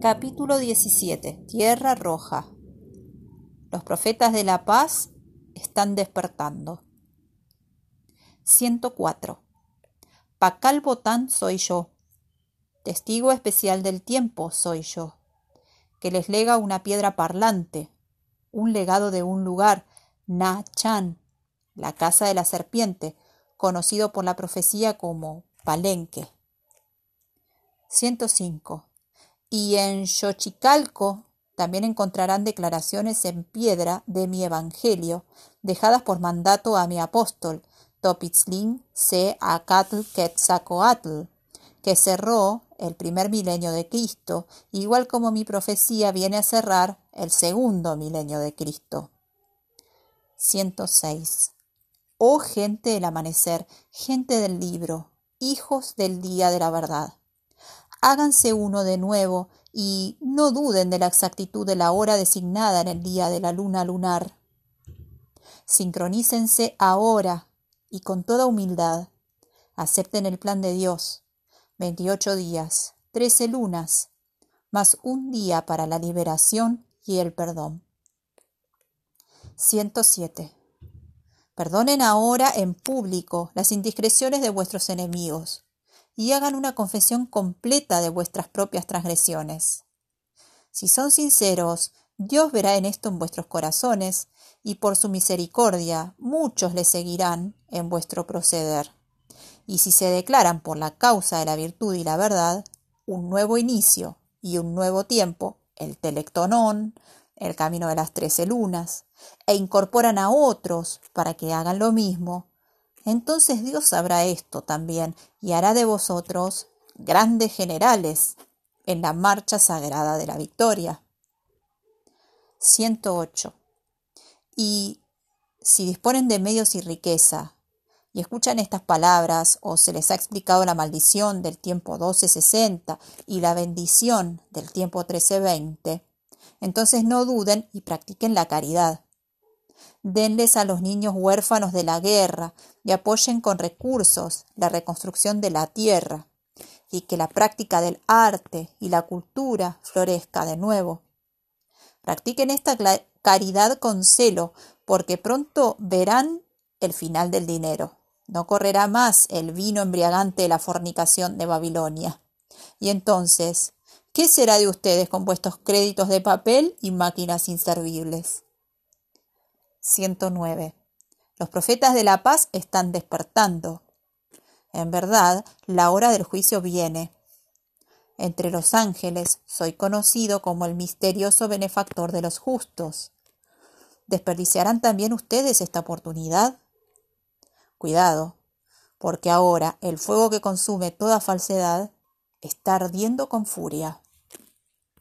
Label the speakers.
Speaker 1: Capítulo 17. Tierra Roja. Los profetas de la paz están despertando. 104. Pacal Botán soy yo. Testigo especial del tiempo soy yo, que les lega una piedra parlante, un legado de un lugar, Na Chan, la casa de la serpiente, conocido por la profecía como Palenque. 105. Y en Xochicalco también encontrarán declaraciones en piedra de mi evangelio, dejadas por mandato a mi apóstol, Topitzlin C. Acatl Quetzalcoatl, que cerró el primer milenio de Cristo, igual como mi profecía viene a cerrar el segundo milenio de Cristo. 106. Oh gente del amanecer, gente del libro, hijos del día de la verdad. Háganse uno de nuevo y no duden de la exactitud de la hora designada en el día de la luna lunar. Sincronícense ahora y con toda humildad. Acepten el plan de Dios. Veintiocho días, trece lunas, más un día para la liberación y el perdón. 107. Perdonen ahora en público las indiscreciones de vuestros enemigos y hagan una confesión completa de vuestras propias transgresiones. Si son sinceros, Dios verá en esto en vuestros corazones y por su misericordia muchos le seguirán en vuestro proceder. Y si se declaran por la causa de la virtud y la verdad, un nuevo inicio y un nuevo tiempo, el telectonón, el camino de las trece lunas, e incorporan a otros para que hagan lo mismo, entonces Dios sabrá esto también y hará de vosotros grandes generales en la marcha sagrada de la victoria. 108. Y si disponen de medios y riqueza, y escuchan estas palabras, o se les ha explicado la maldición del tiempo 1260 y la bendición del tiempo 1320, entonces no duden y practiquen la caridad. Denles a los niños huérfanos de la guerra y apoyen con recursos la reconstrucción de la tierra, y que la práctica del arte y la cultura florezca de nuevo. Practiquen esta caridad con celo, porque pronto verán el final del dinero. No correrá más el vino embriagante de la fornicación de Babilonia. Y entonces, ¿Qué será de ustedes con vuestros créditos de papel y máquinas inservibles? 109. Los profetas de la paz están despertando. En verdad, la hora del juicio viene. Entre los ángeles soy conocido como el misterioso benefactor de los justos. ¿Desperdiciarán también ustedes esta oportunidad? Cuidado, porque ahora el fuego que consume toda falsedad está ardiendo con furia.